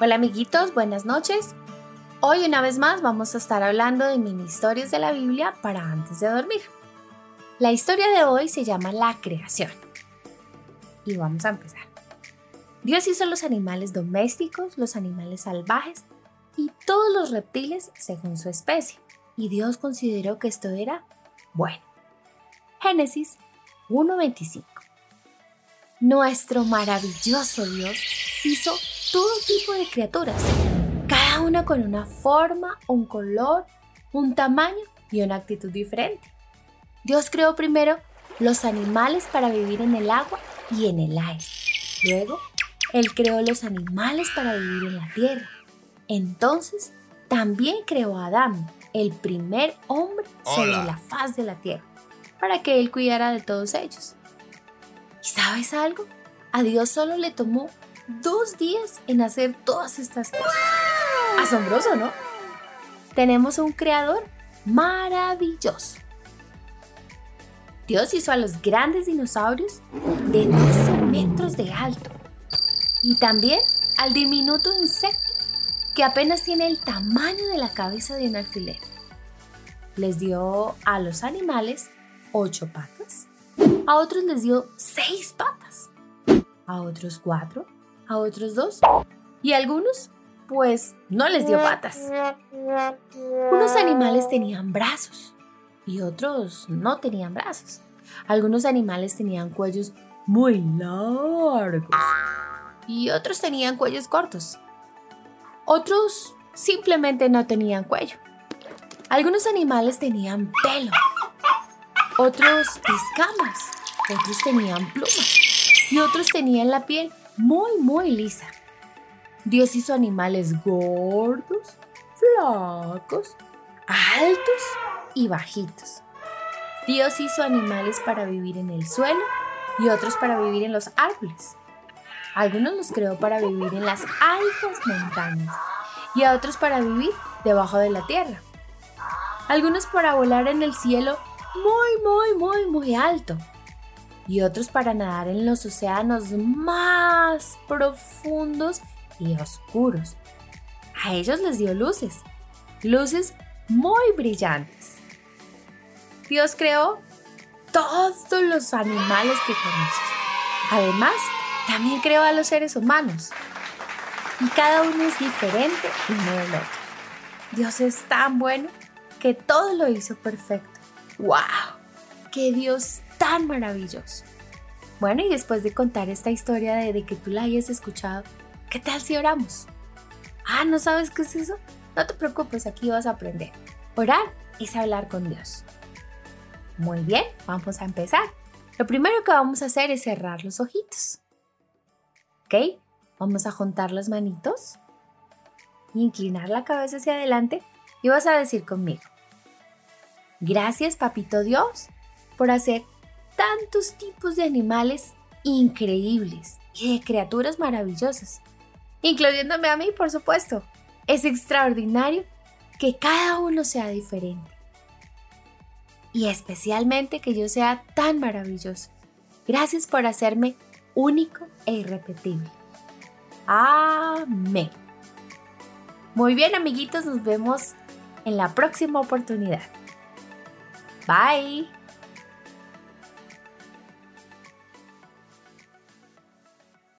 Hola amiguitos, buenas noches. Hoy una vez más vamos a estar hablando de mini historias de la Biblia para antes de dormir. La historia de hoy se llama La creación. Y vamos a empezar. Dios hizo los animales domésticos, los animales salvajes y todos los reptiles según su especie. Y Dios consideró que esto era bueno. Génesis 1.25 Nuestro maravilloso Dios hizo todo tipo de criaturas, cada una con una forma, un color, un tamaño y una actitud diferente. Dios creó primero los animales para vivir en el agua y en el aire. Luego, Él creó los animales para vivir en la tierra. Entonces, también creó a Adán, el primer hombre sobre la faz de la tierra, para que Él cuidara de todos ellos. ¿Y sabes algo? A Dios solo le tomó dos días en hacer todas estas cosas. Asombroso, ¿no? Tenemos un creador maravilloso. Dios hizo a los grandes dinosaurios de 12 metros de alto y también al diminuto insecto que apenas tiene el tamaño de la cabeza de un alfiler. Les dio a los animales ocho patas, a otros les dio seis patas, a otros cuatro a otros dos. Y algunos, pues, no les dio patas. Unos animales tenían brazos y otros no tenían brazos. Algunos animales tenían cuellos muy largos y otros tenían cuellos cortos. Otros simplemente no tenían cuello. Algunos animales tenían pelo, otros escamas, otros tenían plumas y otros tenían la piel muy, muy lisa. Dios hizo animales gordos, flacos, altos y bajitos. Dios hizo animales para vivir en el suelo y otros para vivir en los árboles. Algunos los creó para vivir en las altas montañas y a otros para vivir debajo de la tierra. Algunos para volar en el cielo muy, muy, muy, muy alto y otros para nadar en los océanos más profundos y oscuros. A ellos les dio luces, luces muy brillantes. Dios creó todos los animales que conoces. Además, también creó a los seres humanos. Y cada uno es diferente uno del otro. Dios es tan bueno que todo lo hizo perfecto. ¡Wow! ¡Qué Dios tan maravilloso. Bueno, y después de contar esta historia de, que tú la hayas escuchado, ¿qué tal si oramos? Ah, ¿no sabes qué es eso? No te preocupes, aquí vas a aprender. Orar es hablar con Dios. Muy bien, vamos a empezar. Lo primero que vamos a hacer es cerrar los ojitos. ¿Ok? Vamos a juntar las manitos, inclinar la cabeza hacia adelante y vas a decir conmigo, gracias papito Dios por hacer tantos tipos de animales increíbles y de criaturas maravillosas, incluyéndome a mí, por supuesto. Es extraordinario que cada uno sea diferente. Y especialmente que yo sea tan maravilloso. Gracias por hacerme único e irrepetible. Amén. Muy bien amiguitos, nos vemos en la próxima oportunidad. Bye.